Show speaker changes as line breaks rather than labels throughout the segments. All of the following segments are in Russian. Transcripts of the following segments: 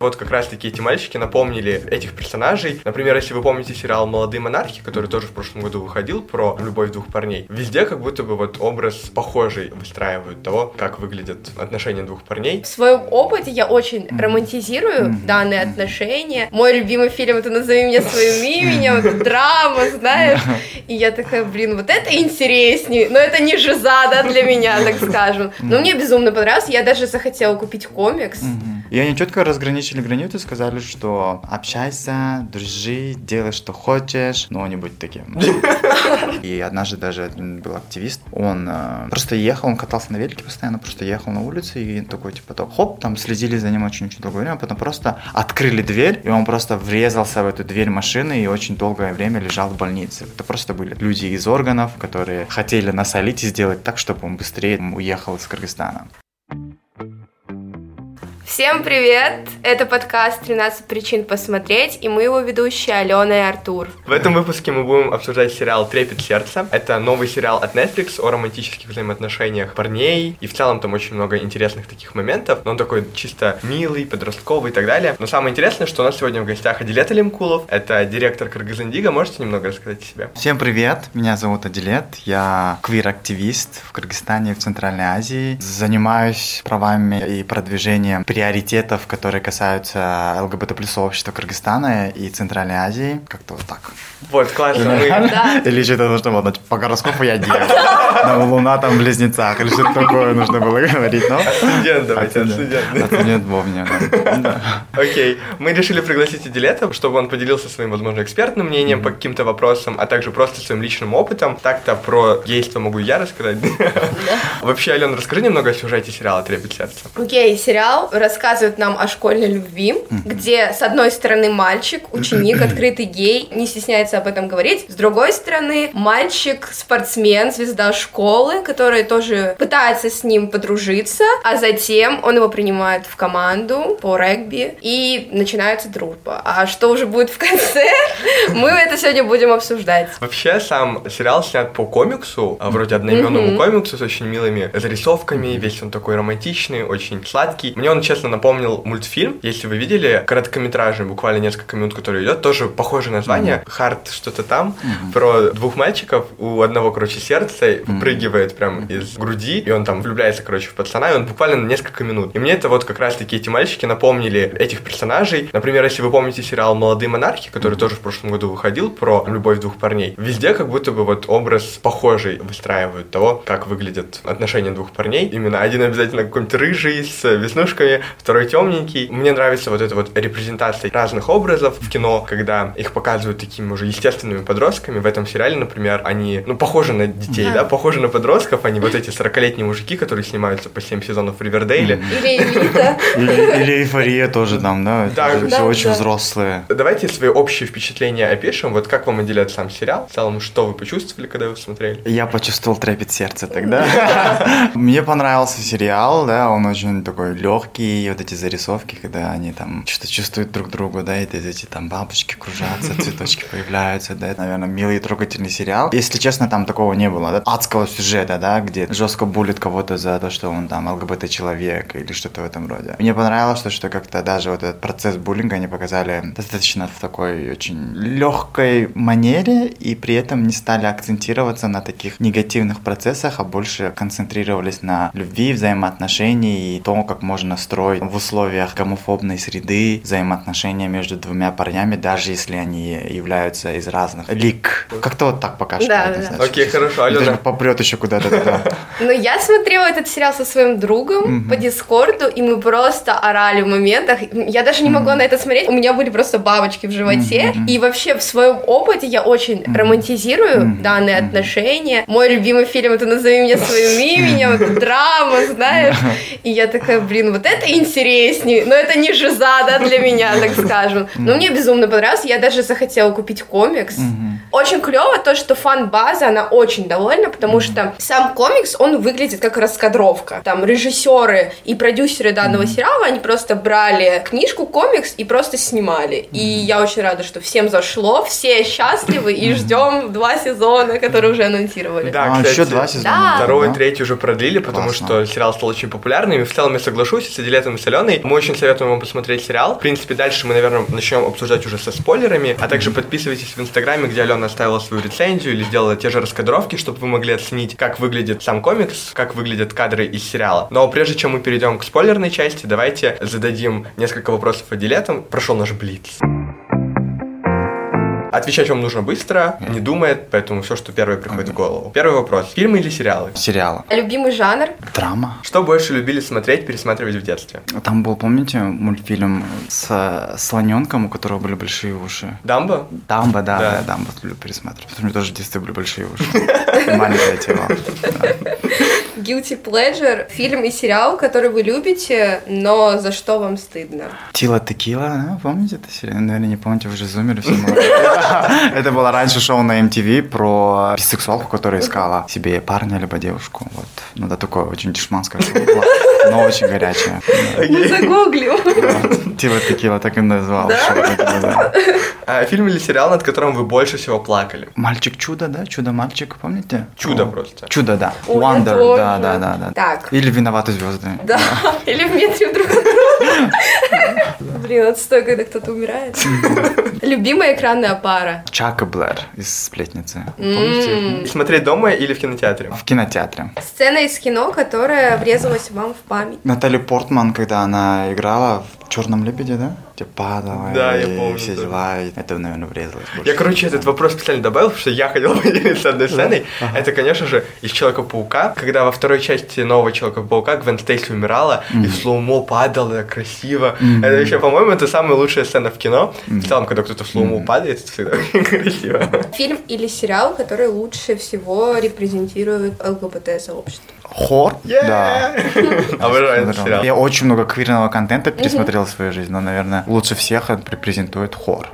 Вот как раз-таки эти мальчики напомнили этих персонажей. Например, если вы помните сериал «Молодые монархи», который тоже в прошлом году выходил про любовь двух парней, везде как будто бы вот образ похожий выстраивают того, как выглядят отношения двух парней.
В своем опыте я очень романтизирую данные отношения. Мой любимый фильм это «Назови меня своим именем», это драма, знаешь. И я такая, блин, вот это интереснее. Но это не жиза, да, для меня, так скажем. Но мне безумно понравилось. Я даже захотела купить комикс.
И они четко разграничили границу, сказали, что общайся, дружи, делай, что хочешь, но не будь таким. И однажды даже был активист, он э, просто ехал, он катался на велике постоянно, просто ехал на улице и такой, типа, так, хоп, там следили за ним очень-очень долгое время, а потом просто открыли дверь, и он просто врезался в эту дверь машины и очень долгое время лежал в больнице. Это просто были люди из органов, которые хотели насолить и сделать так, чтобы он быстрее уехал из Кыргызстана.
Всем привет! Это подкаст «13 причин посмотреть» и мы его ведущие Алена и Артур.
В этом выпуске мы будем обсуждать сериал «Трепет сердца». Это новый сериал от Netflix о романтических взаимоотношениях парней, и в целом там очень много интересных таких моментов, но он такой чисто милый, подростковый и так далее. Но самое интересное, что у нас сегодня в гостях Адилет Алимкулов, это директор Кыргызиндиго. Можете немного рассказать о себе?
Всем привет! Меня зовут Адилет, я квир-активист в Кыргызстане и в Центральной Азии. Занимаюсь правами и продвижением приоритетов, которые касаются ЛГБТ плюс сообщества Кыргызстана и Центральной Азии. Как-то вот так.
Вот, классно.
Или что-то нужно было, по гороскопу я дева. Но Луна там в близнецах, или что-то такое нужно было говорить. Но...
Студент, давайте, студент.
Студент да.
Окей, мы решили пригласить Адилета, чтобы он поделился своим, возможно, экспертным мнением по каким-то вопросам, а также просто своим личным опытом. Так-то про гейство могу я рассказать. Вообще, Алена, расскажи немного о сюжете сериала «Трепет сердца».
Окей, сериал рассказывает нам о школьной любви, где, с одной стороны, мальчик, ученик, открытый гей, не стесняется об этом говорить, с другой стороны, мальчик, спортсмен, звезда школы, который тоже пытается с ним подружиться, а затем он его принимает в команду по регби, и начинается дружба. А что уже будет в конце, мы это сегодня будем обсуждать.
Вообще, сам сериал снят по комиксу, а, вроде одноименному комиксу с очень милыми зарисовками, весь он такой романтичный, очень сладкий. Мне он, честно, напомнил мультфильм, если вы видели, короткометражный, буквально несколько минут, который идет, тоже похожее название, Харт что-то там, про двух мальчиков, у одного, короче, сердце выпрыгивает прям из груди, и он там влюбляется, короче, в пацана, и он буквально на несколько минут. И мне это вот как раз-таки эти мальчики напомнили этих персонажей. Например, если вы помните сериал «Молодые монархи», который тоже в прошлом году выходил про любовь двух парней, везде как будто бы вот образ похожий выстраивают того, как выглядят отношения двух парней. Именно один обязательно какой-нибудь рыжий с веснушками, второй темненький. Мне нравится вот эта вот репрезентация разных образов в кино, когда их показывают такими уже естественными подростками. В этом сериале, например, они, ну, похожи на детей, да, похожи на подростков, они вот эти 40-летние мужики, которые снимаются по 7 сезонов в Ривердейле.
Или.
Или, эйфория тоже там, да?
Да,
Это
да,
все очень
да.
взрослые.
Давайте свои общие впечатления опишем. Вот как вам отделяет сам сериал? В целом, что вы почувствовали, когда вы смотрели?
Я почувствовал трепет сердца тогда. Мне понравился сериал, да, он очень такой легкий, вот эти зарисовки, когда они там что-то чувствуют друг другу, да, и эти там бабочки кружатся, цветочки появляются, да, это, наверное, милый и трогательный сериал. Если честно, там такого не было, да, адского сюжета, да, где жестко булит кого-то за то, что он там ЛГБТ-человек или что-то в этом роде. Мне понравилось то, что как-то даже вот этот процесс буллинга они показали достаточно в такой очень легкой манере, и при этом не стали акцентироваться на таких негативных процессах, а больше концентрировались на любви, взаимоотношении и том, как можно строить в условиях гомофобной среды взаимоотношения между двумя парнями, даже если они являются из разных лик. Как-то вот так пока что.
Да,
это,
да.
значит.
Окей, хорошо,
И Даже
Алена.
попрет еще куда-то туда.
Но я смотрела этот сериал со своим другом по Дискорду, и мы просто орали в моментах. Я даже не могла на это смотреть, у меня были просто бабочки в животе. И вообще в своем опыте я очень романтизирую данные отношения. Мой любимый фильм это «Назови меня своим именем», это драма, знаешь. И я такая, блин, вот это интереснее, но это не жиза, да, для меня, так скажем. Но мне безумно понравилось, я даже захотела купить комикс. Очень клево то, что фан-база, она очень довольна, потому что сам комикс, он выглядит как раскадровка. Там режиссеры и продюсеры данного сериала, они просто брали книжку, комикс и просто снимали. И я очень рада, что всем зашло, все счастливы и ждем два сезона, которые уже анонсировали.
Да,
А,
кстати,
еще два сезона.
Да.
Второй третий уже продлили, потому
Классно.
что сериал стал очень популярным. И в целом я соглашусь с Дилетом и. Мы очень советуем вам посмотреть сериал. В принципе, дальше мы, наверное, начнем обсуждать уже со спойлерами, а также подписывайтесь в Инстаграме, где Алена оставила свою рецензию или сделала те же раскадровки, чтобы вы могли оценить, как выглядит сам комикс, как выглядят кадры из сериала. Но прежде чем мы перейдем к спойлерной части, давайте зададим несколько вопросов о Дилетом. Прошел наш Блиц. Отвечать вам нужно быстро, не думает, поэтому все, что первое приходит в голову. Первый вопрос. Фильмы или сериалы?
Сериалы.
Любимый жанр?
Драма.
Что больше любили смотреть, пересматривать в детстве?
Там был, помните, мультфильм с слоненком, у которого были большие уши?
Дамбо?
Дамбо, да,
Да.
да, Дамбо люблю пересматривать. Потому что у меня тоже в детстве были большие уши. Тело. Да.
Guilty Pleasure, фильм и сериал, который вы любите, но за что вам стыдно?
Тила Текила, да, помните это сериал? Наверное, не помните, вы же зумеры все молодые. Это было раньше шоу на MTV про бисексуалку, которая искала себе парня либо девушку. Вот. Ну да, такое очень дешманское шоу было, но очень горячее.
Мы загуглим.
Да. Тила Текила так и назвал.
А, фильм или сериал, над которым вы больше всего плакали?
Мальчик-чудо, да? Чудо-мальчик, помните?
Чудо просто.
Чудо, да. Wonder, да, да, да, да.
Так.
Или виноваты звезды.
Да, или в метре друг. Блин, отстой, когда кто-то умирает. Любимая экранная пара.
Чак и Блэр из сплетницы.
М.
Смотреть дома или в кинотеатре?
В кинотеатре.
Сцена из кино, которая врезалась вам в память.
Натали Портман, когда она играла в Черном лебеде, да? Где падала
Да, я помню,
все
да.
дела. и Это, наверное, врезалось больше.
Я, короче, этот вопрос специально добавил, потому что я хотел поделиться одной сценой. Это, конечно же, из Человека-паука, когда во второй части нового Человека-паука Гвен Стейси умирала, и в slow-mo падала красиво. Это вообще, по-моему, это самая лучшая сцена в кино. В целом, когда кто-то в slow-mo падает, это всегда очень красиво.
Фильм или сериал, который лучше всего репрезентирует ЛГБТ-сообщество.
Хор? Да.
Обожаю этот сериал.
Я очень много квирного контента пересмотрел в своей жизни, но, наверное, лучше всех он репрезентует хор.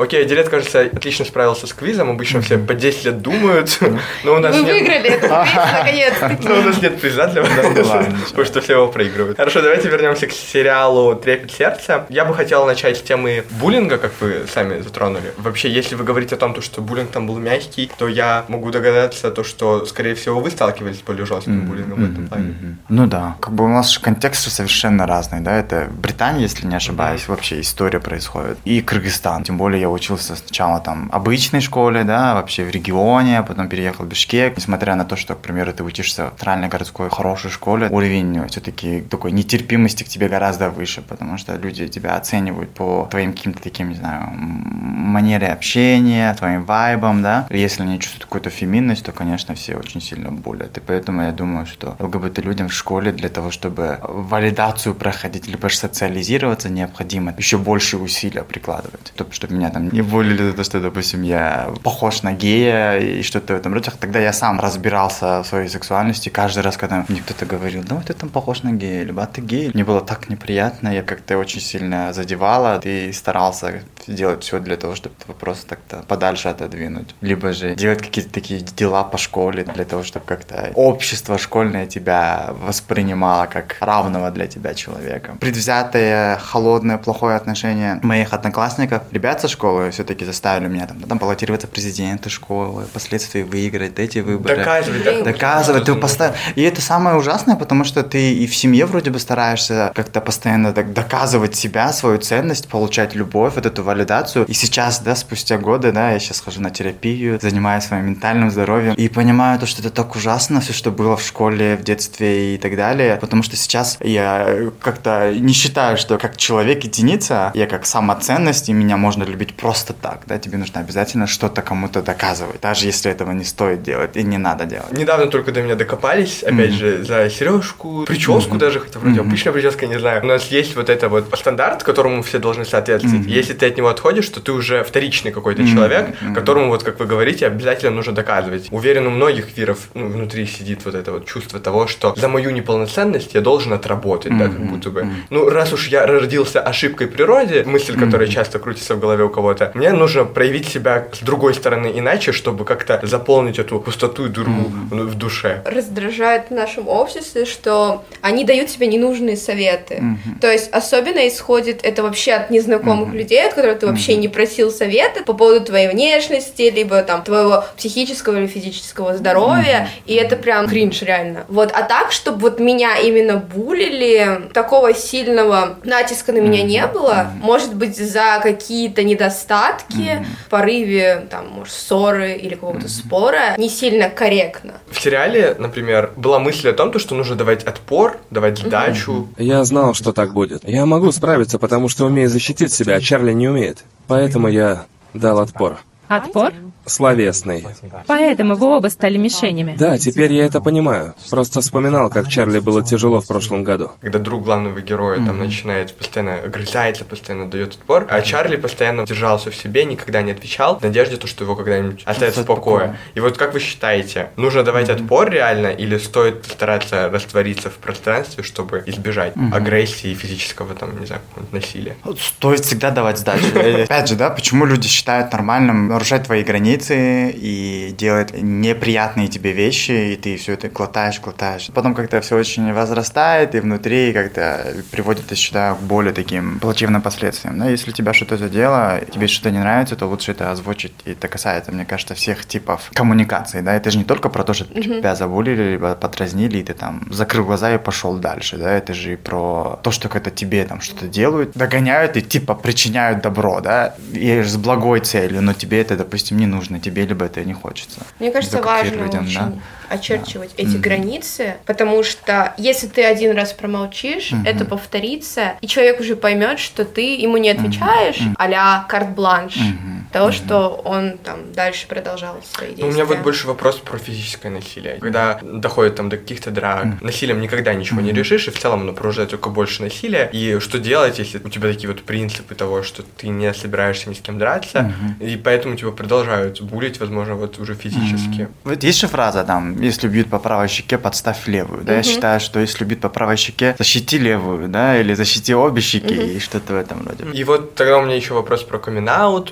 Окей, Дилет, кажется, отлично справился с квизом. Обычно все по 10 лет думают, но у нас
Вы
нет...
выиграли этот квиз, наконец-таки.
Но у нас нет приза для вас,
Да ладно, ничего.
потому что все его проигрывают. Хорошо, давайте вернемся к сериалу «Трепет сердца». Я бы хотел начать с темы буллинга, как вы сами затронули. Вообще, если вы говорите о том, то, что буллинг там был мягкий, то я могу догадаться, то, что, скорее всего, вы сталкивались с более жестким буллингом в этом плане.
Ну да, как бы у нас же контекст совершенно разный, да, это Британия, если не ошибаюсь, вообще история происходит, и Кыргызстан, тем более я учился сначала там обычной школе, да, вообще в регионе, а потом переехал в Бишкек, несмотря на то, что, к примеру, ты учишься в центральной городской хорошей школе, уровень все-таки такой нетерпимости к тебе гораздо выше, потому что люди тебя оценивают по твоим каким-то таким, не знаю, манере общения, твоим вайбам, да, если они чувствуют какую-то феминность, то, конечно, все очень сильно болят, и поэтому я думаю, что ЛГБТ-людям в школе для того, чтобы валидацию проходить, либо социализироваться, необходимо еще больше усилия прикладывать, чтобы, чтобы меня там не болели за то, что, допустим, я похож на гея и что-то в этом роде. Тогда я сам разбирался в своей сексуальности каждый раз, когда мне кто-то говорил, вот ты там похож на гея, либо «А ты гей. Мне было так неприятно, я как-то очень сильно задевала, ты старался делать все для того, чтобы вопрос так-то подальше отодвинуть. Либо же делать какие-то такие дела по школе для того, чтобы как-то общество школьное тебя воспринимало как равного для тебя человека. Предвзятое, холодное, плохое отношение моих одноклассников, ребят со школы все-таки заставили меня там, там баллотироваться в президенты школы, впоследствии выиграть эти выборы.
Доказывать, да.
Доказывать, ты постоянно... И это самое ужасное, потому что ты и в семье вроде бы стараешься как-то постоянно так доказывать себя, свою ценность, получать любовь, вот эту валидацию. И сейчас, да, спустя годы, да, я сейчас хожу на терапию, занимаюсь своим ментальным здоровьем и понимаю то, что это так ужасно, все, что было в школе, в детстве и так далее, потому что сейчас я как-то не считаю, что как человек единица, я как самоценность, и меня можно любить просто так, да, тебе нужно обязательно что-то кому-то доказывать, даже если этого не стоит делать и не надо делать.
Недавно только до меня докопались, опять же, за сережку, прическу даже, хотя вроде обычная прическа, не знаю. У нас есть вот это вот стандарт, которому все должны соответствовать. Если ты от него отходишь, то ты уже вторичный какой-то человек, которому, вот как вы говорите, обязательно нужно доказывать. Уверен, у многих виров ну, внутри сидит вот это вот чувство того, что за мою неполноценность я должен отработать, да, как будто бы. Ну, раз уж я родился ошибкой природе, мысль, которая часто крутится в голове у кого-то. Мне нужно проявить себя с другой стороны иначе, чтобы как-то заполнить эту пустоту и дуру mm-hmm. в душе.
Раздражает в нашем обществе, что они дают тебе ненужные советы. Mm-hmm. То есть особенно исходит это вообще от незнакомых mm-hmm. людей, от которых ты вообще mm-hmm. не просил совета по поводу твоей внешности, либо там твоего психического или физического здоровья, mm-hmm. и это прям кринж реально. Вот, а так, чтобы вот меня именно булили, такого сильного натиска на меня mm-hmm. не было. Mm-hmm. Может быть, за какие-то недостатки, mm-hmm. в порыве, там, может, ссоры или какого-то mm-hmm. спора, не сильно корректно.
В сериале, например, была мысль о том, что нужно давать отпор, давать сдачу.
Mm-hmm. Я знал, что так будет. Я могу справиться, потому что умею защитить себя, а Чарли не умеет. Поэтому я дал отпор.
Отпор?
Словесный.
Поэтому вы оба стали мишенями.
Да, теперь я это понимаю. Просто вспоминал, как Чарли было тяжело в прошлом году.
Когда друг главного героя mm-hmm. там начинает постоянно огрызается, постоянно дает отпор, а Чарли постоянно держался в себе, никогда не отвечал, в надежде, то, что его когда-нибудь оставят в покое. И вот как вы считаете, нужно давать mm-hmm. отпор реально или стоит стараться раствориться в пространстве, чтобы избежать mm-hmm. агрессии физического там, не знаю, насилия?
Стоит всегда давать сдачу. Опять же, да, почему люди считают нормальным нарушать твои границы и делать неприятные тебе вещи, и ты все это глотаешь, глотаешь. Потом как-то все очень возрастает, и внутри как-то приводит, я считаю, к более таким плачевным последствиям. Но если тебя что-то задело, тебе что-то не нравится, то лучше это озвучить. И это касается, мне кажется, всех типов коммуникации, да, это же не только про то, что mm-hmm. тебя забулили, либо подразнили, и ты там закрыл глаза и пошел дальше, да, это же и про то, что когда тебе там что-то делают, догоняют и типа причиняют добро, да, и с благой целью, но тебе это, допустим, не нужно тебе, либо это не хочется.
Мне кажется, важно людям, очень да? очерчивать да. эти mm-hmm. границы, потому что если ты один раз промолчишь, mm-hmm. это повторится, и человек уже поймет, что ты ему не отвечаешь, mm-hmm. а-ля карт-бланш mm-hmm. Того, mm-hmm. что он там дальше продолжал свои действия.
Ну, у меня вот больше вопрос про физическое насилие. Когда доходит там до каких-то драк, mm-hmm. насилием никогда ничего mm-hmm. не решишь, и в целом оно порождает только больше насилия. И что делать, если у тебя такие вот принципы того, что ты не собираешься ни с кем драться, mm-hmm. и поэтому тебя продолжают булить, возможно, вот уже физически. Mm-hmm.
Вот есть же фраза там, если бьют по правой щеке, подставь левую. Да, mm-hmm. я считаю, что если бьют по правой щеке, защити левую, да, или защити обе щеки, mm-hmm. и что-то в этом роде.
И вот тогда у меня еще вопрос про камин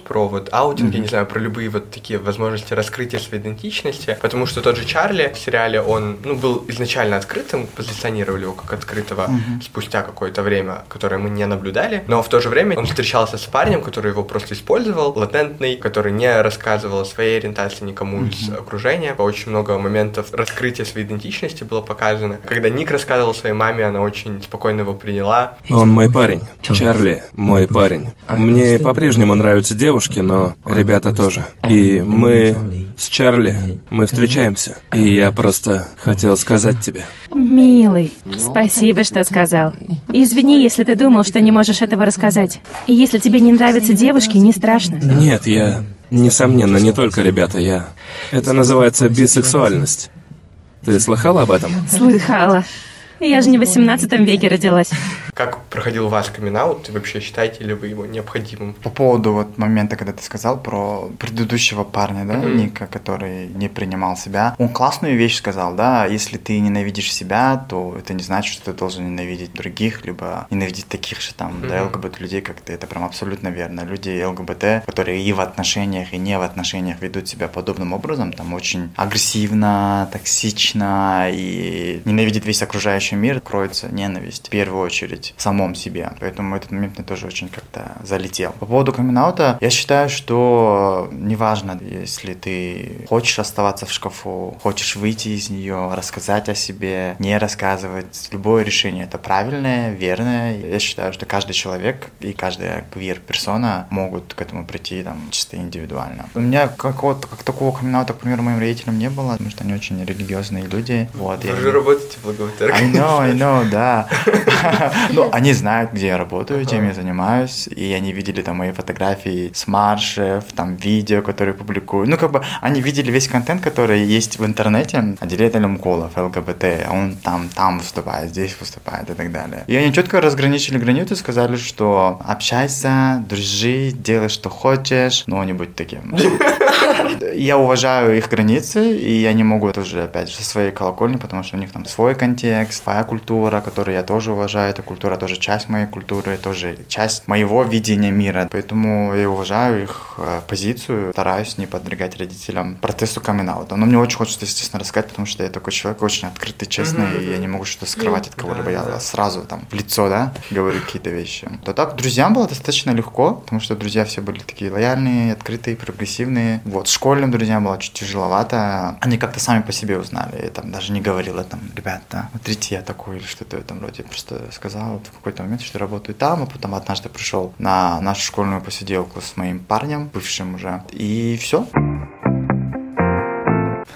про вот аутинг, mm-hmm. я не знаю, про любые вот такие возможности раскрытия своей идентичности, потому что тот же Чарли в сериале, он, ну, был изначально открытым, позиционировали его как открытого mm-hmm. спустя какое-то время, которое мы не наблюдали, но в то же время он встречался с парнем, который его просто использовал, латентный, который не рассказывал о своей ориентации никому mm-hmm. из окружения, очень много моментов раскрытия своей идентичности было показано. Когда Ник рассказывал своей маме, она очень спокойно его приняла.
Он мой парень. Чарли мой парень. Мне по-прежнему нравятся девушки, но ребята тоже. И мы с Чарли, мы встречаемся. И я просто хотел сказать тебе.
Милый, спасибо, что сказал. Извини, если ты думал, что не можешь этого рассказать. И если тебе не нравятся девушки, не страшно.
Нет, я... Несомненно, не только ребята, я... Это называется бисексуальность. Ты слыхала об этом?
Слыхала. Я же не в 18 веке родилась.
Как проходил у вас камин и вообще считаете ли вы его необходимым?
По поводу вот момента, когда ты сказал про предыдущего парня, да, mm-hmm. Ника, который не принимал себя, он классную вещь сказал, да, если ты ненавидишь себя, то это не значит, что ты должен ненавидеть других, либо ненавидеть таких же там, mm-hmm. да, ЛГБТ людей, как ты, это прям абсолютно верно. Люди ЛГБТ, которые и в отношениях, и не в отношениях ведут себя подобным образом, там очень агрессивно, токсично и ненавидит весь окружающий мир кроется ненависть в первую очередь в самом себе. Поэтому этот момент мне тоже очень как-то залетел. По поводу камин я считаю, что неважно, если ты хочешь оставаться в шкафу, хочешь выйти из нее, рассказать о себе, не рассказывать, любое решение это правильное, верное. Я считаю, что каждый человек и каждая квир-персона могут к этому прийти там чисто индивидуально. У меня какого-то, как такого камин к примеру, моим родителям не было, потому что они очень религиозные люди. Вот,
Вы же работаете в благово
know, I know, да. Ну, они знают, где я работаю, чем я занимаюсь, и они видели там мои фотографии с маршев, там видео, которые публикую. Ну, как бы они видели весь контент, который есть в интернете, отделение Лемколов, ЛГБТ, он там, там выступает, здесь выступает и так далее. И они четко разграничили границы, сказали, что общайся, дружи, делай, что хочешь, но не будь таким. Я уважаю их границы, и они могут тоже, опять же, со своей колокольни, потому что у них там свой контекст, своя культура, которую я тоже уважаю, это культура культура тоже часть моей культуры, тоже часть моего видения мира. Поэтому я уважаю их э, позицию, стараюсь не подвергать родителям протесту камин -аута. Но мне очень хочется, естественно, рассказать, потому что я такой человек очень открытый, честный, mm-hmm. и я не могу что-то скрывать от кого-либо. Я сразу там в лицо, да, говорю какие-то вещи. То так друзьям было достаточно легко, потому что друзья все были такие лояльные, открытые, прогрессивные. Вот, школьным друзьям было чуть тяжеловато. Они как-то сами по себе узнали. Я там даже не говорила там, ребята, смотрите, я такой или что-то в этом роде. Просто сказал вот, в какой-то момент, что работаю там, а потом однажды пришел на нашу школьную посиделку с моим парнем, бывшим уже, и все.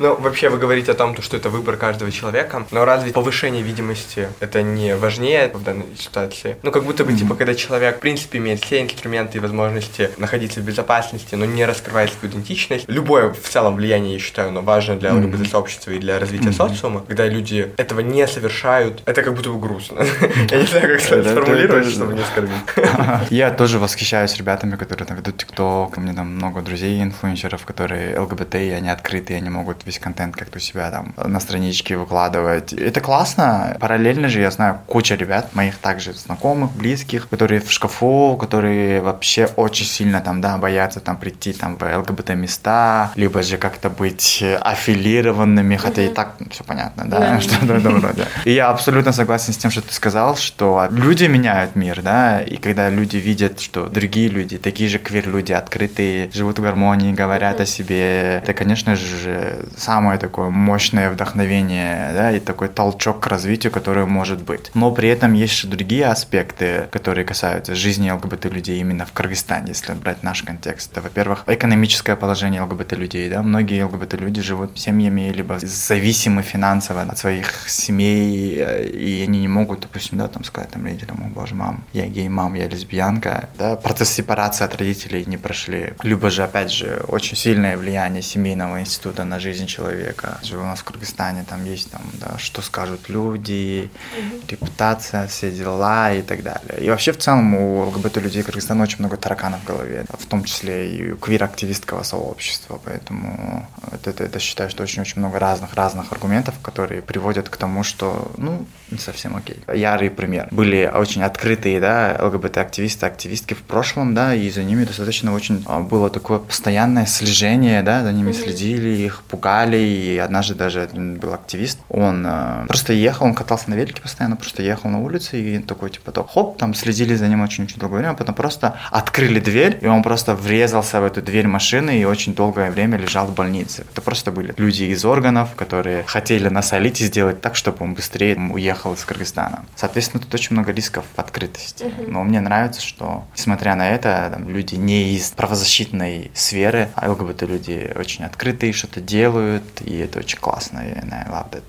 Ну, вообще вы говорите о том, что это выбор каждого человека, но разве повышение видимости это не важнее в данной ситуации? Ну, как будто бы, типа, когда человек, в принципе, имеет все инструменты и возможности находиться в безопасности, но не раскрывает свою идентичность, любое в целом влияние, я считаю, но важно для mm сообщества и для развития социума, когда люди этого не совершают, это как будто бы грустно. Я не знаю, как сформулировать, чтобы не оскорбить.
Я тоже восхищаюсь ребятами, которые там ведут ТикТок, у меня там много друзей, инфлюенсеров, которые ЛГБТ, и они открытые, они могут весь контент как-то у себя там на страничке выкладывать. Это классно. Параллельно же я знаю куча ребят, моих также знакомых, близких, которые в шкафу, которые вообще очень сильно там, да, боятся там прийти там в ЛГБТ места, либо же как-то быть аффилированными, хотя и так все понятно, да, в этом роде. И я абсолютно согласен с тем, что ты сказал, что люди меняют мир, да, и когда люди видят, что другие люди, такие же квир-люди, открытые, живут в гармонии, говорят о себе, это, конечно же, самое такое мощное вдохновение, да, и такой толчок к развитию, который может быть. Но при этом есть и другие аспекты, которые касаются жизни ЛГБТ-людей именно в Кыргызстане, если брать наш контекст. Это, во-первых, экономическое положение ЛГБТ-людей, да, многие ЛГБТ-люди живут семьями, либо зависимы финансово от своих семей, и они не могут, допустим, да, там сказать там родителям, о боже, мам, я гей, мам, я лесбиянка, да, процесс сепарации от родителей не прошли. Либо же, опять же, очень сильное влияние семейного института на жизнь человека. Же у нас в Кыргызстане там есть там, да, что скажут люди, угу. репутация, все дела и так далее. И вообще в целом у ЛГБТ людей Кыргызстана очень много тараканов в голове, в том числе и у квир-активистского сообщества. Поэтому это, это, это считаю, что очень-очень много разных-разных аргументов, которые приводят к тому, что, ну, не совсем окей. Ярый пример. Были очень открытые, да, ЛГБТ-активисты, активистки в прошлом, да, и за ними достаточно очень а, было такое постоянное слежение, да, за ними следили, их пугали, пугали, и однажды даже один был активист, он э, просто ехал, он катался на велике постоянно, просто ехал на улице, и такой, типа, то, хоп, там следили за ним очень-очень долгое время, потом просто открыли дверь, и он просто врезался в эту дверь машины и очень долгое время лежал в больнице. Это просто были люди из органов, которые хотели насолить и сделать так, чтобы он быстрее уехал из Кыргызстана. Соответственно, тут очень много рисков открытости. Но мне нравится, что, несмотря на это, там, люди не из правозащитной сферы, а ЛГБТ-люди очень открытые, что-то делают, делают, и это очень классно, и I love that.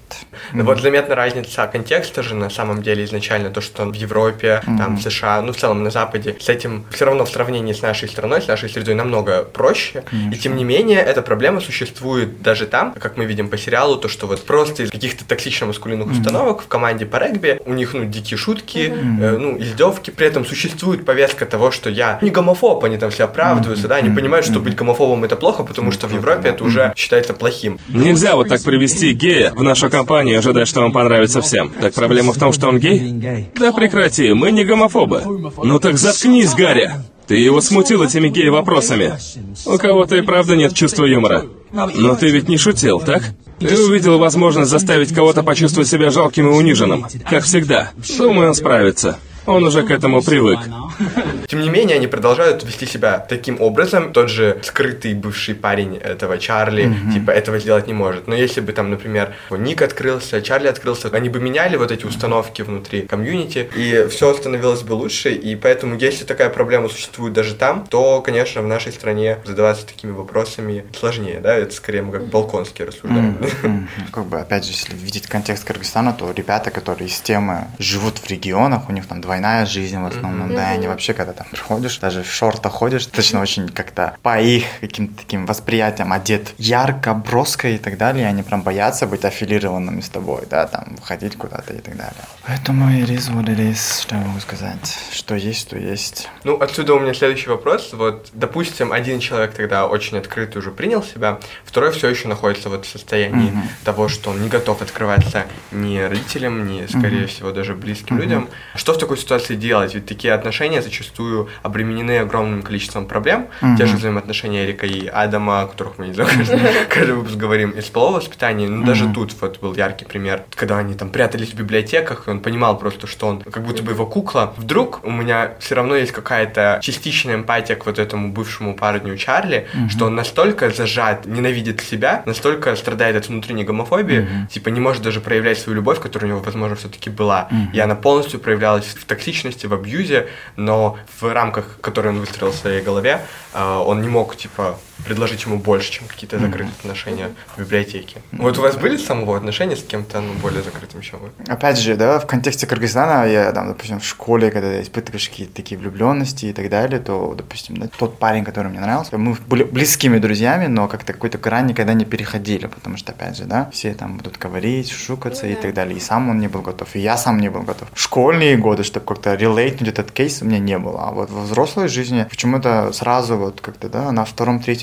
Ну вот заметна разница контекста же на самом деле изначально, то, что в Европе, mm-hmm. там, в США, ну в целом на Западе, с этим все равно в сравнении с нашей страной, с нашей средой намного проще, Конечно. и тем не менее эта проблема существует даже там, как мы видим по сериалу, то, что вот просто из каких-то токсично-маскулинных mm-hmm. установок в команде по регби у них, ну, дикие шутки, mm-hmm. э, ну, издевки, при этом существует повестка того, что я не гомофоб, они там все оправдываются, mm-hmm. да, они понимают, что быть гомофобом это плохо, потому что в Европе это уже считается плохим.
Нельзя вот так привести гея в нашу компанию и ожидать, что он понравится всем. Так проблема в том, что он гей? Да прекрати, мы не гомофобы. Ну так заткнись, Гарри. Ты его смутил этими гей-вопросами. У кого-то и правда нет чувства юмора. Но ты ведь не шутил, так? Ты увидел возможность заставить кого-то почувствовать себя жалким и униженным. Как всегда. Думаю, он справится. Он уже к этому привык.
Тем не менее, они продолжают вести себя таким образом. Тот же скрытый бывший парень этого Чарли, mm-hmm. типа, этого сделать не может. Но если бы там, например, Ник открылся, Чарли открылся, они бы меняли вот эти установки внутри комьюнити, и все становилось бы лучше. И поэтому, если такая проблема существует даже там, то, конечно, в нашей стране задаваться такими вопросами сложнее, да? Это скорее мы как балконские рассуждаем. Mm-hmm.
Как бы, опять же, если видеть контекст Кыргызстана, то ребята, которые из темы живут в регионах, у них там два двойная жизнь в основном, mm-hmm. да, они вообще, когда там приходишь, даже в шортах ходишь, точно очень как-то по их каким-то таким восприятиям одет ярко, броско и так далее, они прям боятся быть аффилированными с тобой, да, там, ходить куда-то и так далее. Поэтому it is what it is, что я могу сказать, что есть, то есть.
Ну, отсюда у меня следующий вопрос, вот, допустим, один человек тогда очень открытый уже принял себя, второй все еще находится вот в состоянии mm-hmm. того, что он не готов открываться ни родителям, ни, скорее mm-hmm. всего, даже близким mm-hmm. людям. Что в такой ситуации делать? Ведь такие отношения зачастую обременены огромным количеством проблем. Те же взаимоотношения Эрика и Адама, о которых мы не знаю, каждый, каждый выпуск говорим, из полового воспитания. Ну, даже тут вот был яркий пример, когда они там прятались в библиотеках, и он понимал просто, что он как будто бы его кукла. Вдруг у меня все равно есть какая-то частичная эмпатия к вот этому бывшему парню Чарли, что он настолько зажат, ненавидит себя, настолько страдает от внутренней гомофобии, типа не может даже проявлять свою любовь, которая у него, возможно, все-таки была. И она полностью проявлялась в токсичности, в абьюзе, но в рамках, которые он выстроил в своей голове, э, он не мог, типа, предложить ему больше, чем какие-то закрытые отношения в библиотеке. Вот у вас были самого отношения с кем-то ну, более закрытым, чем вы?
Опять же, да, в контексте Кыргызстана, я, там, допустим, в школе, когда испытываешь какие-то такие влюбленности и так далее, то, допустим, да, тот парень, который мне нравился, мы были близкими друзьями, но как-то какой-то грань никогда не переходили, потому что, опять же, да, все там будут говорить, шукаться и так далее. И сам он не был готов, и я сам не был готов. Школьные годы, чтобы как-то релейтнуть этот кейс, у меня не было. А вот во взрослой жизни почему-то сразу вот как-то, да, на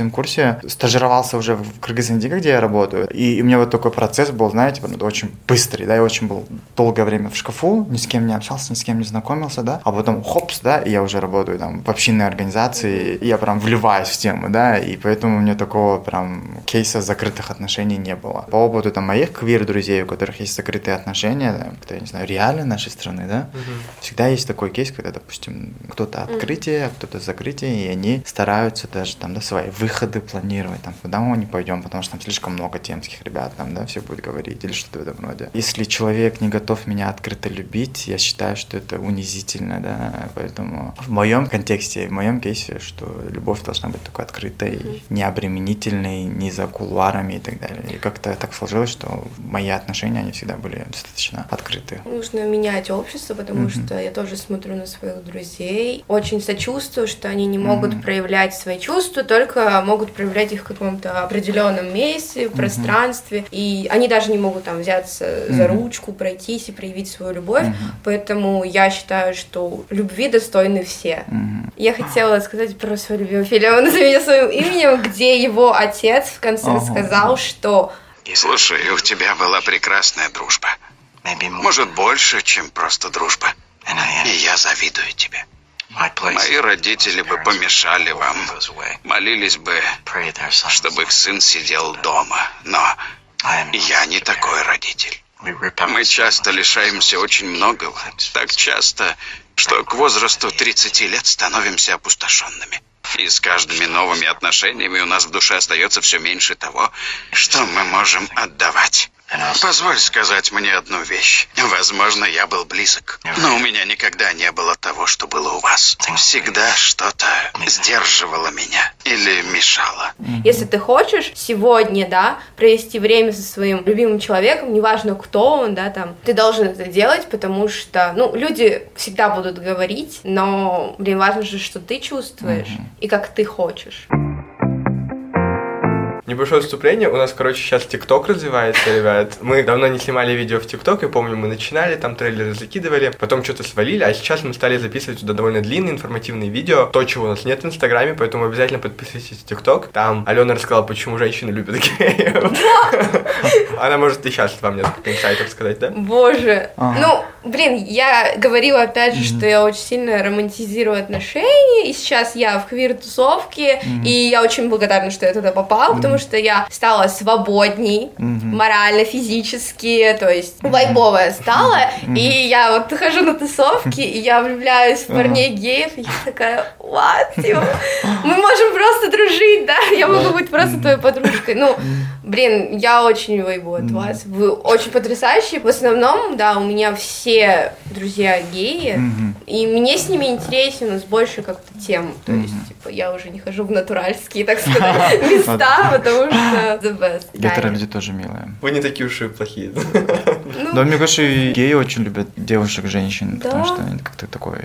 втором-третьем курсе стажировался уже в Кыргызстанде, где я работаю. И у меня вот такой процесс был, знаете, очень быстрый, да, я очень был долгое время в шкафу, ни с кем не общался, ни с кем не знакомился, да, а потом хопс, да, и я уже работаю там в общинной организации, и я прям вливаюсь в тему, да, и поэтому у меня такого прям кейса закрытых отношений не было. По опыту там моих квир-друзей, у которых есть закрытые отношения, да, это, я не знаю, реально нашей страны, да, всегда есть такой кейс, когда, допустим, кто-то открытие, а кто-то закрытие, и они стараются даже там, да, свои выходы планировать, там, куда мы не пойдем, потому что там слишком много темских ребят, там, да, все будет говорить, или что-то в этом роде. Если человек не готов меня открыто любить, я считаю, что это унизительно, да, поэтому в моем контексте, в моем кейсе, что любовь должна быть такой открытой, не обременительной, не за кулуарами и так далее. И как-то так сложилось, что мои отношения, они всегда были достаточно открыты.
Нужно менять общество, потому что я тоже смотрю на своих друзей. Очень сочувствую, что они не могут проявлять свои чувства, только могут проявлять их в каком-то определенном месте, в пространстве. И они даже не могут там взяться за ручку, пройтись и проявить свою любовь. Поэтому я считаю, что любви достойны все. Я хотела сказать про свой любимый фильм «Назови меня своим именем», где его отец в конце сказал, что
Слушай, у тебя была прекрасная дружба. Может, больше, чем просто дружба. И я завидую тебе. Мои родители бы помешали вам, молились бы, чтобы их сын сидел дома. Но я не такой родитель. Мы часто лишаемся очень многого. Так часто, что к возрасту 30 лет становимся опустошенными. И с каждыми новыми отношениями у нас в душе остается все меньше того, что мы можем отдавать. Позволь сказать мне одну вещь. Возможно, я был близок, но у меня никогда не было того, что было у вас. Всегда что-то сдерживало меня или мешало.
Если ты хочешь сегодня, да, провести время со своим любимым человеком, неважно кто он, да, там, ты должен это делать, потому что, ну, люди всегда будут говорить, но, блин, важно же, что ты чувствуешь и как ты хочешь.
Небольшое вступление. У нас, короче, сейчас ТикТок развивается, ребят. Мы давно не снимали видео в ТикТок, я помню, мы начинали, там трейлеры закидывали, потом что-то свалили, а сейчас мы стали записывать туда довольно длинные информативные видео, то, чего у нас нет в Инстаграме, поэтому обязательно подписывайтесь в ТикТок. Там Алена рассказала, почему женщины любят геев. Она может и сейчас вам несколько инсайтов сказать, да?
Боже. Ну, блин, я говорила опять же, что я очень сильно романтизирую отношения, и сейчас я в квир-тусовке, и я очень благодарна, что я туда попала, потому что я стала свободней, морально, физически, то есть вайбовая стала, и я вот хожу на тусовки, и я влюбляюсь в парней геев, и я такая, what, типа, мы можем просто дружить, да, я могу быть просто твоей подружкой, ну, блин, я очень вайбу от вас, вы очень потрясающие, в основном, да, у меня все друзья геи, и мне с ними интересен у нас больше как-то тем, то есть, типа, я уже не хожу в натуральские, так сказать, места, потому что the best.
Гетеро-люди тоже милые.
Вы не такие уж и плохие.
Ну,
Да, мне кажется, и геи очень любят девушек, женщин, потому что они как-то такой...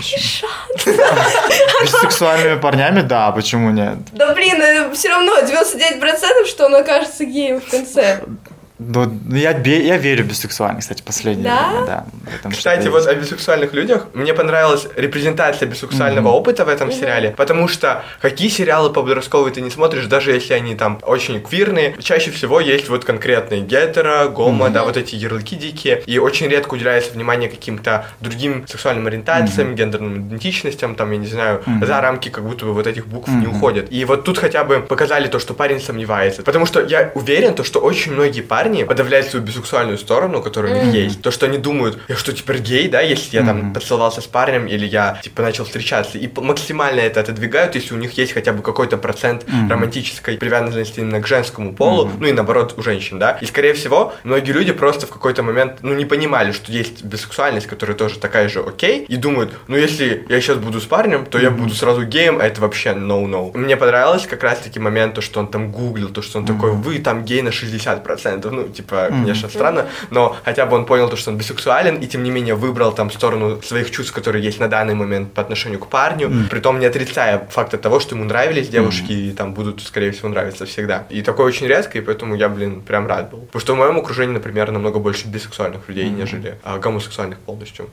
шансы.
С сексуальными парнями, да, почему нет?
Да блин, все равно 99% что он окажется геем в конце.
Ну, ну я, я верю в бисексуальных, кстати, последнее
да?
время, да.
Этом, кстати, вот о бисексуальных людях. Мне понравилась репрезентация бисексуального mm-hmm. опыта в этом mm-hmm. сериале, потому что какие сериалы подростковые ты не смотришь, даже если они там очень квирные, чаще всего есть вот конкретные гетеро, гомо, mm-hmm. да, вот эти ярлыки дикие, и очень редко уделяется внимание каким-то другим сексуальным ориентациям, mm-hmm. гендерным идентичностям, там, я не знаю, mm-hmm. за рамки как будто бы вот этих букв mm-hmm. не уходят. И вот тут хотя бы показали то, что парень сомневается. Потому что я уверен, то, что очень многие парни подавляют свою бисексуальную сторону, которая mm-hmm. у них есть. То, что они думают, я что, теперь гей, да, если я mm-hmm. там поцеловался с парнем или я, типа, начал встречаться. И максимально это отодвигают, если у них есть хотя бы какой-то процент mm-hmm. романтической привязанности именно к женскому полу, mm-hmm. ну и наоборот у женщин, да. И, скорее всего, многие люди просто в какой-то момент, ну, не понимали, что есть бисексуальность, которая тоже такая же окей, и думают, ну, если я сейчас буду с парнем, то mm-hmm. я буду сразу геем, а это вообще no-no. Мне понравилось как раз-таки момент, то, что он там гуглил, то, что он mm-hmm. такой, вы там гей на 60%, ну, типа, mm-hmm. конечно, странно, но хотя бы он понял то, что он бисексуален, и тем не менее выбрал там сторону своих чувств, которые есть на данный момент по отношению к парню, mm-hmm. притом не отрицая факта того, что ему нравились девушки, mm-hmm. и там будут, скорее всего, нравиться всегда. И такое очень резко, и поэтому я, блин, прям рад был. Потому что в моем окружении, например, намного больше бисексуальных людей, mm-hmm. нежели а, гомосексуальных полностью.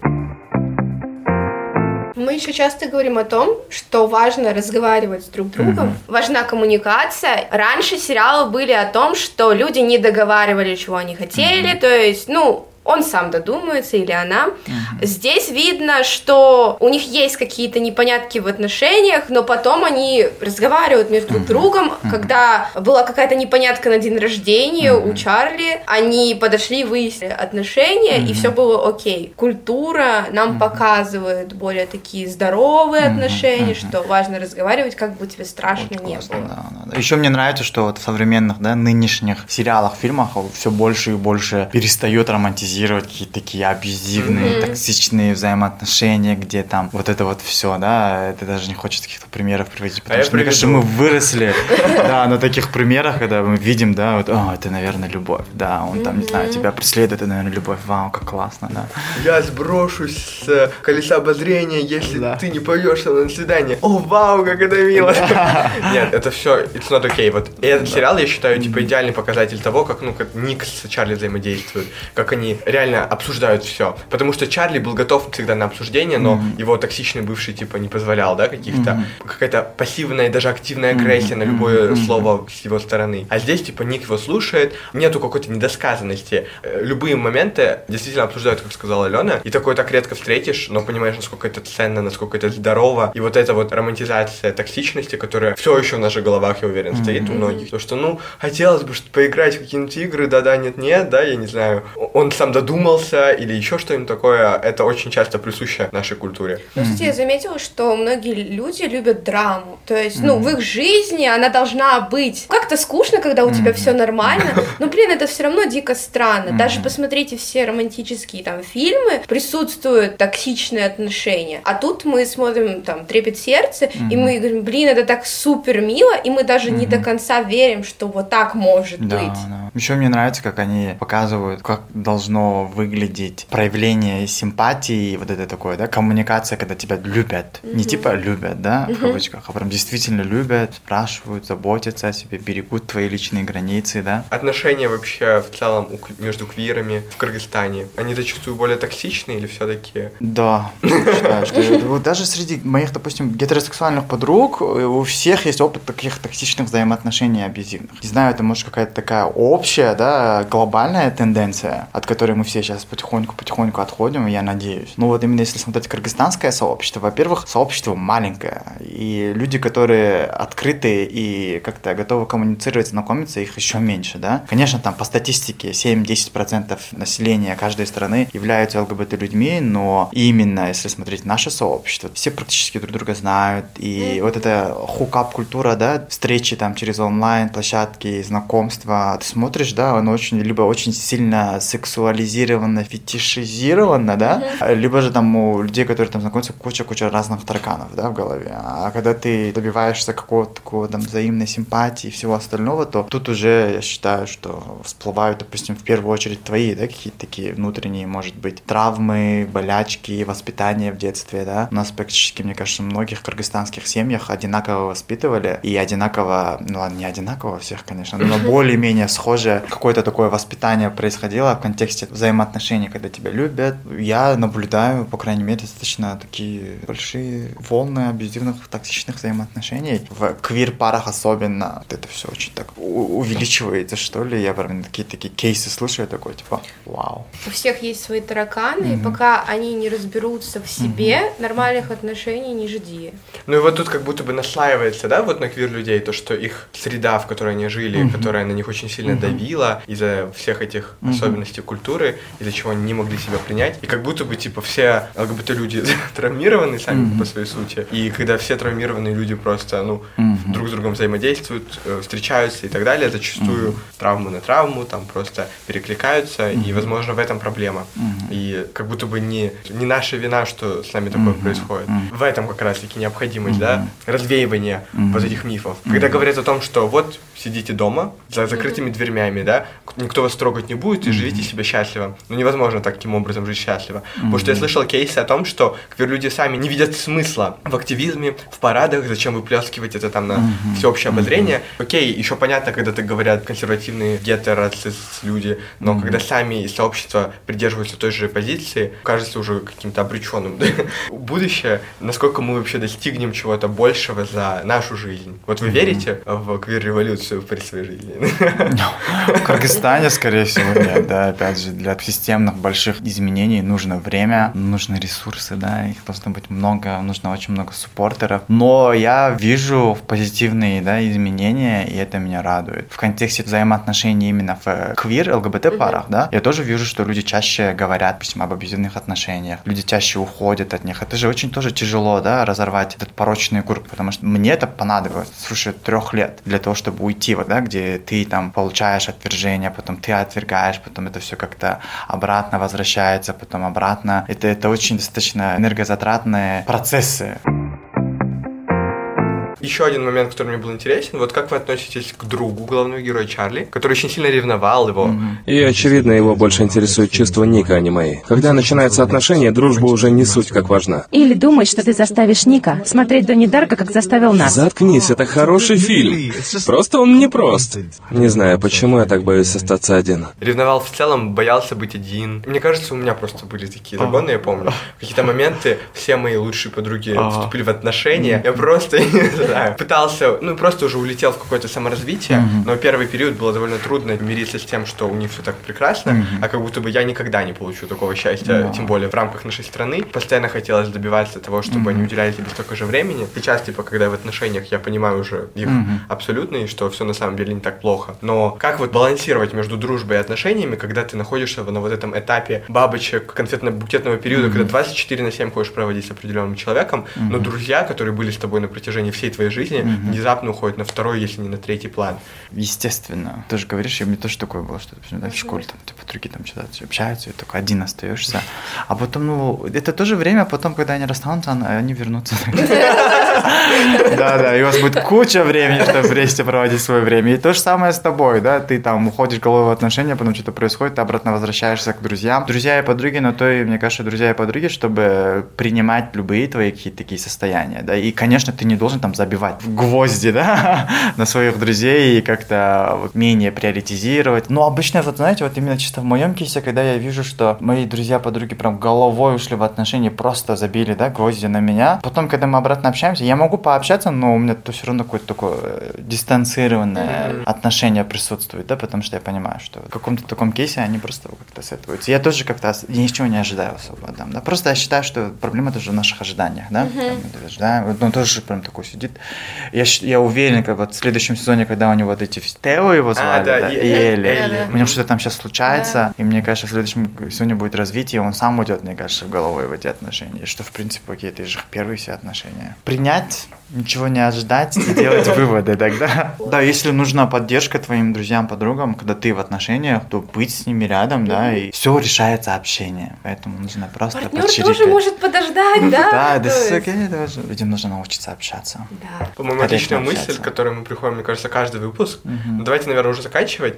Мы еще часто говорим о том, что важно разговаривать с друг другом, mm-hmm. важна коммуникация. Раньше сериалы были о том, что люди не договаривали, чего они хотели, mm-hmm. то есть, ну, он сам додумается или она. Uh-huh. Здесь видно, что у них есть какие-то непонятки в отношениях, но потом они разговаривают между uh-huh. другом. Uh-huh. Когда была какая-то непонятка на день рождения uh-huh. у Чарли, они подошли, выяснили отношения, uh-huh. и все было окей. Культура нам uh-huh. показывает более такие здоровые uh-huh. отношения, uh-huh. что важно разговаривать, как бы тебе страшно вот не классно, было. Да,
да. Еще мне нравится, что вот в современных, да, нынешних сериалах, фильмах все больше и больше перестает романтизировать романтизировать какие-то такие абьюзивные, mm-hmm. токсичные взаимоотношения, где там вот это вот все, да, это даже не хочется каких-то примеров приводить, потому а что, мне кажется, мы выросли, да, на таких примерах, когда мы видим, да, вот, о, это, наверное, любовь, да, он там, не знаю, тебя преследует, это, наверное, любовь, вау, как классно, да.
Я сброшусь с колеса обозрения, если ты не пойдешь на свидание. О, вау, как это мило. Нет, это все, it's not okay. Вот этот сериал, я считаю, типа, идеальный показатель того, как, ну, как Ник с Чарли взаимодействуют, как они реально обсуждают все. Потому что Чарли был готов всегда на обсуждение, но mm-hmm. его токсичный бывший типа не позволял, да, каких-то mm-hmm. какая-то пассивная, даже активная агрессия mm-hmm. на любое mm-hmm. слово с его стороны. А здесь типа Ник его слушает, нету какой-то недосказанности. Э, любые моменты действительно обсуждают, как сказала Алена, и такое так редко встретишь, но понимаешь, насколько это ценно, насколько это здорово. И вот эта вот романтизация токсичности, которая все еще в наших головах, я уверен, mm-hmm. стоит у многих. То, что, ну, хотелось бы поиграть в какие-нибудь игры, да-да, нет-нет, да, я не знаю. Он сам додумался или еще что-нибудь такое, это очень часто присуще нашей культуре.
Ну, кстати, я заметила, что многие люди любят драму. То есть, ну, в их жизни она должна быть. Как-то скучно, когда у тебя все нормально. Но, блин, это все равно дико странно. Даже посмотрите все романтические там фильмы, присутствуют токсичные отношения. А тут мы смотрим там «Трепет сердце», и мы говорим, блин, это так супер мило, и мы даже не до конца верим, что вот так может быть. Да.
Еще мне нравится, как они показывают, как должно выглядеть проявление симпатии, вот это такое, да, коммуникация, когда тебя любят. Mm-hmm. Не типа любят, да, в кавычках, а прям действительно любят, спрашивают, заботятся о себе, берегут твои личные границы, да.
Отношения вообще в целом между квирами в Кыргызстане, они зачастую более токсичные или все-таки?
Да, считаю, что даже среди моих, допустим, гетеросексуальных подруг у всех есть опыт таких токсичных взаимоотношений абьюзивных. Не знаю, это может какая-то такая общая, да, глобальная тенденция, от которой мы мы все сейчас потихоньку-потихоньку отходим, я надеюсь. Ну вот именно если смотреть кыргызстанское сообщество, во-первых, сообщество маленькое, и люди, которые открыты и как-то готовы коммуницировать, знакомиться, их еще меньше, да. Конечно, там по статистике 7-10% населения каждой страны являются ЛГБТ-людьми, но именно если смотреть наше сообщество, все практически друг друга знают, и вот эта хукап-культура, да, встречи там через онлайн-площадки, знакомства, ты смотришь, да, он очень, либо очень сильно сексуализирует романтизировано, фетишизировано, да, либо же там у людей, которые там знакомятся, куча-куча разных тараканов, да, в голове. А когда ты добиваешься какого-то такого там взаимной симпатии и всего остального, то тут уже я считаю, что всплывают, допустим, в первую очередь твои, да, какие-то такие внутренние, может быть, травмы, болячки, воспитание в детстве, да. У нас практически, мне кажется, в многих кыргызстанских семьях одинаково воспитывали и одинаково, ну ладно, не одинаково всех, конечно, но более-менее схожие тоже какое-то такое воспитание происходило в контексте взаимоотношений, когда тебя любят. Я наблюдаю, по крайней мере, достаточно такие большие волны абьюзивных, токсичных взаимоотношений. В квир-парах особенно вот это все очень так увеличивается, что ли. Я прям такие такие кейсы слушаю, такой, типа, вау.
У всех есть свои тараканы, mm-hmm. и пока они не разберутся в себе, mm-hmm. нормальных отношений не жди.
Ну и вот тут как будто бы наслаивается, да, вот на квир-людей, то, что их среда, в которой они жили, mm-hmm. которая на них очень сильно mm-hmm. давила из-за всех этих mm-hmm. особенностей культуры, из-за чего они не могли себя принять. И как будто бы, типа, все ЛГБТ-люди травмированы сами mm-hmm. по своей сути. И когда все травмированные люди просто, ну, mm-hmm. друг с другом взаимодействуют, э, встречаются и так далее, зачастую mm-hmm. травму на травму, там просто перекликаются, mm-hmm. и, возможно, в этом проблема. Mm-hmm. И как будто бы не, не наша вина, что с нами такое mm-hmm. происходит. Mm-hmm. В этом как раз-таки необходимость, mm-hmm. да, развеивания mm-hmm. вот этих мифов. Mm-hmm. Когда говорят о том, что вот сидите дома за закрытыми mm-hmm. дверями, да, никто вас трогать не будет, и mm-hmm. живите себе счастливо. Но невозможно таким образом жить счастливо. Mm-hmm. Потому что я слышал кейсы о том, что квир-люди сами не видят смысла в активизме, в парадах, зачем выплескивать это там на mm-hmm. всеобщее обозрение. Mm-hmm. Окей, еще понятно, когда ты говорят консервативные гетеро люди, но mm-hmm. когда сами из сообщества придерживаются той же позиции, кажется уже каким-то обреченным. Будущее, насколько мы вообще достигнем чего-то большего за нашу жизнь. Вот вы mm-hmm. верите в квир-революцию при своей жизни?
В Кыргызстане, скорее всего, нет, да, опять же, для системных больших изменений нужно время, нужны ресурсы, да, их должно быть много, нужно очень много суппортеров. Но я вижу позитивные, да, изменения, и это меня радует. В контексте взаимоотношений именно в квир, ЛГБТ парах, да, я тоже вижу, что люди чаще говорят, допустим, об абьюзивных отношениях, люди чаще уходят от них. Это же очень тоже тяжело, да, разорвать этот порочный круг, потому что мне это понадобилось, слушай, трех лет для того, чтобы уйти, вот, да, где ты там получаешь отвержение, потом ты отвергаешь, потом это все как-то обратно возвращается, потом обратно. Это, это очень достаточно энергозатратные процессы.
Еще один момент, который мне был интересен, вот как вы относитесь к другу главного героя Чарли, который очень сильно ревновал его?
И, очевидно, его больше интересует чувство Ника, а не мои. Когда начинаются отношения, дружба уже не суть как важна.
Или думать, что ты заставишь Ника смотреть Донни Дарка, как заставил нас.
Заткнись, это хороший фильм. Просто он непрост. Не знаю, почему я так боюсь остаться один.
Ревновал в целом, боялся быть один. Мне кажется, у меня просто были такие загоны, я помню. какие-то моменты все мои лучшие подруги вступили в отношения. Я просто, знаю, пытался, ну, просто уже улетел в какое-то саморазвитие, mm-hmm. но первый период было довольно трудно мириться с тем, что у них все так прекрасно, mm-hmm. а как будто бы я никогда не получу такого счастья, yeah. тем более в рамках нашей страны. Постоянно хотелось добиваться того, чтобы mm-hmm. они уделяли тебе столько же времени. Сейчас, типа, когда я в отношениях, я понимаю уже их mm-hmm. абсолютно, и что все на самом деле не так плохо. Но как вот балансировать между дружбой и отношениями, когда ты находишься на вот этом этапе бабочек конфетно-букетного периода, mm-hmm. когда 24 на 7 хочешь проводить с определенным человеком, mm-hmm. но друзья, которые были с тобой на протяжении всей твоей твоей жизни mm-hmm. внезапно уходит на второй, если не на третий план.
Естественно. Ты же говоришь, и мне тоже такое было, что допустим, да, в школе там типа другие там что-то общаются, и только один остаешься. А потом, ну, это тоже время, потом, когда они расстанутся, они вернутся. Да, да, и у вас будет куча времени, чтобы вместе проводить свое время. И то же самое с тобой, да, ты там уходишь головой в отношения, потом что-то происходит, ты обратно возвращаешься к друзьям. Друзья и подруги, но то и, мне кажется, друзья и подруги, чтобы принимать любые твои какие-то такие состояния, да, и, конечно, ты не должен там забить забивать в гвозди, да, на своих друзей и как-то вот менее приоритизировать. Но обычно, вот знаете, вот именно чисто в моем кейсе, когда я вижу, что мои друзья, подруги прям головой ушли в отношения, просто забили, да, гвозди на меня. Потом, когда мы обратно общаемся, я могу пообщаться, но у меня то все равно какое-то такое э, дистанцированное mm-hmm. отношение присутствует, да, потому что я понимаю, что в каком-то таком кейсе они просто как-то сетываются. Я тоже как-то ничего не ожидаю особо, да. Просто я считаю, что проблема тоже в наших ожиданиях, да, mm-hmm. там, ожидаем, он тоже прям такой сидит, я, я уверен, как вот в следующем сезоне, когда у него вот эти Тео его а, звали, а, да, да, и, Эли, Эли. у него что-то там сейчас случается, да. и мне кажется, в следующем сезоне будет развитие, он сам уйдет, мне кажется, головой в эти отношения, что, в принципе, какие-то из их первые все отношения. Принять, ничего не ожидать и делать выводы тогда. Да, если нужна поддержка твоим друзьям, подругам, когда ты в отношениях, то быть с ними рядом, да, и все решается общение, поэтому нужно просто
Партнер тоже может подождать, да?
Да, да, людям нужно научиться общаться.
Да
по-моему, отличная мысль, к которой мы приходим, мне кажется, каждый выпуск. Угу. давайте, наверное, уже заканчивать.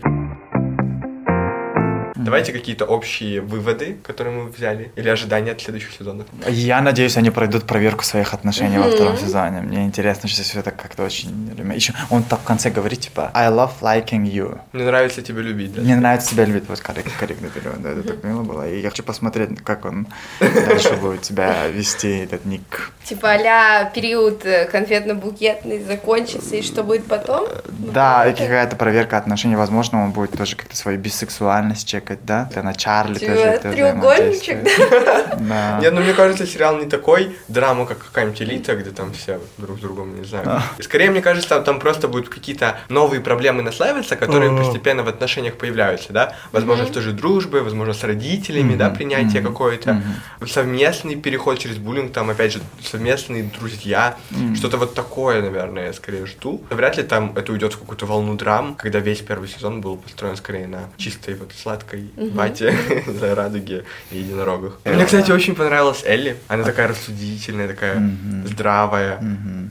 Давайте какие-то общие выводы, которые мы взяли, или ожидания от следующих сезонов.
Я надеюсь, они пройдут проверку своих отношений во втором сезоне. Мне интересно, что все это как-то очень... Еще он так в конце говорит, типа, I love liking you.
Мне нравится тебя любить, да?
Мне нравится тебя любить, вот корректный перевод, да, это так мило было. И я хочу посмотреть, как он дальше будет тебя вести, этот ник.
Типа а период конфетно-букетный закончится, и что будет потом?
Да, и какая-то проверка отношений, возможно, он будет тоже как-то свою бисексуальность чекать, да? Это на Чарли тоже это
Треугольничек,
да? Нет, ну мне кажется, сериал не такой драма, как какая-нибудь элита, где там все друг с другом, не знаю. Скорее, мне кажется, там просто будут какие-то новые проблемы наслаиваться, которые постепенно в отношениях появляются, да? Возможно, тоже дружбы, возможно, с родителями, да, принятие какое-то, совместный переход через буллинг, там, опять же, совместные друзья, что-то вот такое, наверное, я скорее жду. Вряд ли там это уйдет в какую-то волну драм, когда весь первый сезон был построен скорее на чистой вот сладкой бате, за радуге и единорогах. Мне, кстати, очень понравилась Элли. Она такая рассудительная, такая здравая,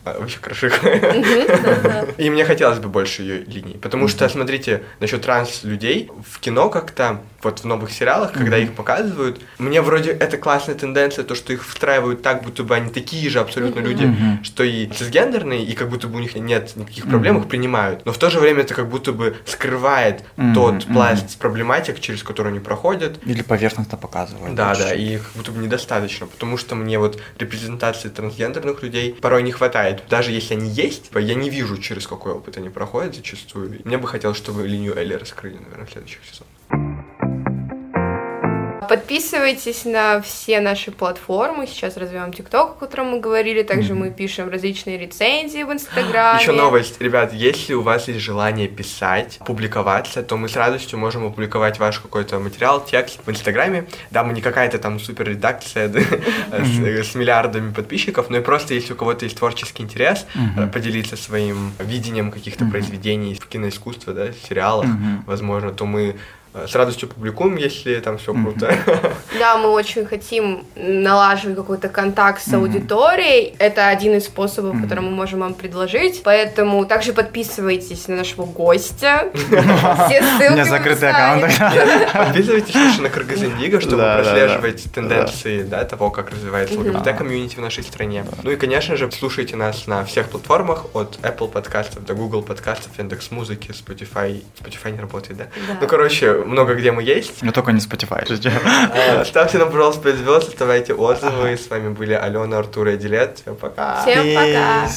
а, вообще крошика. И мне хотелось бы больше ее линий, потому что, смотрите, насчет транс-людей в кино как-то вот в новых сериалах, когда их показывают, мне вроде это классная тенденция, то, что их встраивают так, будто бы они такие же абсолютно люди, что и цисгендерные, и как будто бы у них нет никаких проблем, их принимают. Но в то же время это как будто бы скрывает тот пласт проблематик, через который они проходят.
Или поверхностно показывают.
Да, да, и их как будто бы недостаточно, потому что мне вот репрезентации трансгендерных людей порой не хватает. Даже если они есть, я не вижу, через какой опыт они проходят зачастую. Мне бы хотелось, чтобы линию Элли раскрыли, наверное, в следующих сезонах.
Подписывайтесь на все наши платформы. Сейчас развиваем ТикТок, о котором мы говорили. Также mm-hmm. мы пишем различные рецензии в Инстаграме.
Еще новость, ребят, если у вас есть желание писать, публиковаться, то мы с радостью можем опубликовать ваш какой-то материал, текст в Инстаграме. Да, мы не какая-то там супер редакция с миллиардами подписчиков, но и просто если у кого-то есть творческий интерес, э, поделиться своим видением каких-то произведений в киноискусстве, да, сериалах, возможно, то мы Э, с радостью публикуем, если там все круто.
Да, мы очень хотим налаживать какой-то контакт с аудиторией. Это один из способов, который мы можем вам предложить. Поэтому также подписывайтесь на нашего гостя.
Все ссылки У меня закрытый аккаунт.
Подписывайтесь на Кыргызиндиго, чтобы прослеживать тенденции того, как развивается ЛГБТ-комьюнити в нашей стране. Ну и, конечно же, слушайте нас на всех платформах, от Apple подкастов до Google подкастов, Яндекс Музыки, Spotify. Spotify не работает, да? Ну, короче, много где мы есть.
Но только не Spotify.
А, ставьте нам, пожалуйста, 5 звезд, оставляйте отзывы. С вами были Алена, Артур и Дилет. Всем
пока. Всем пока.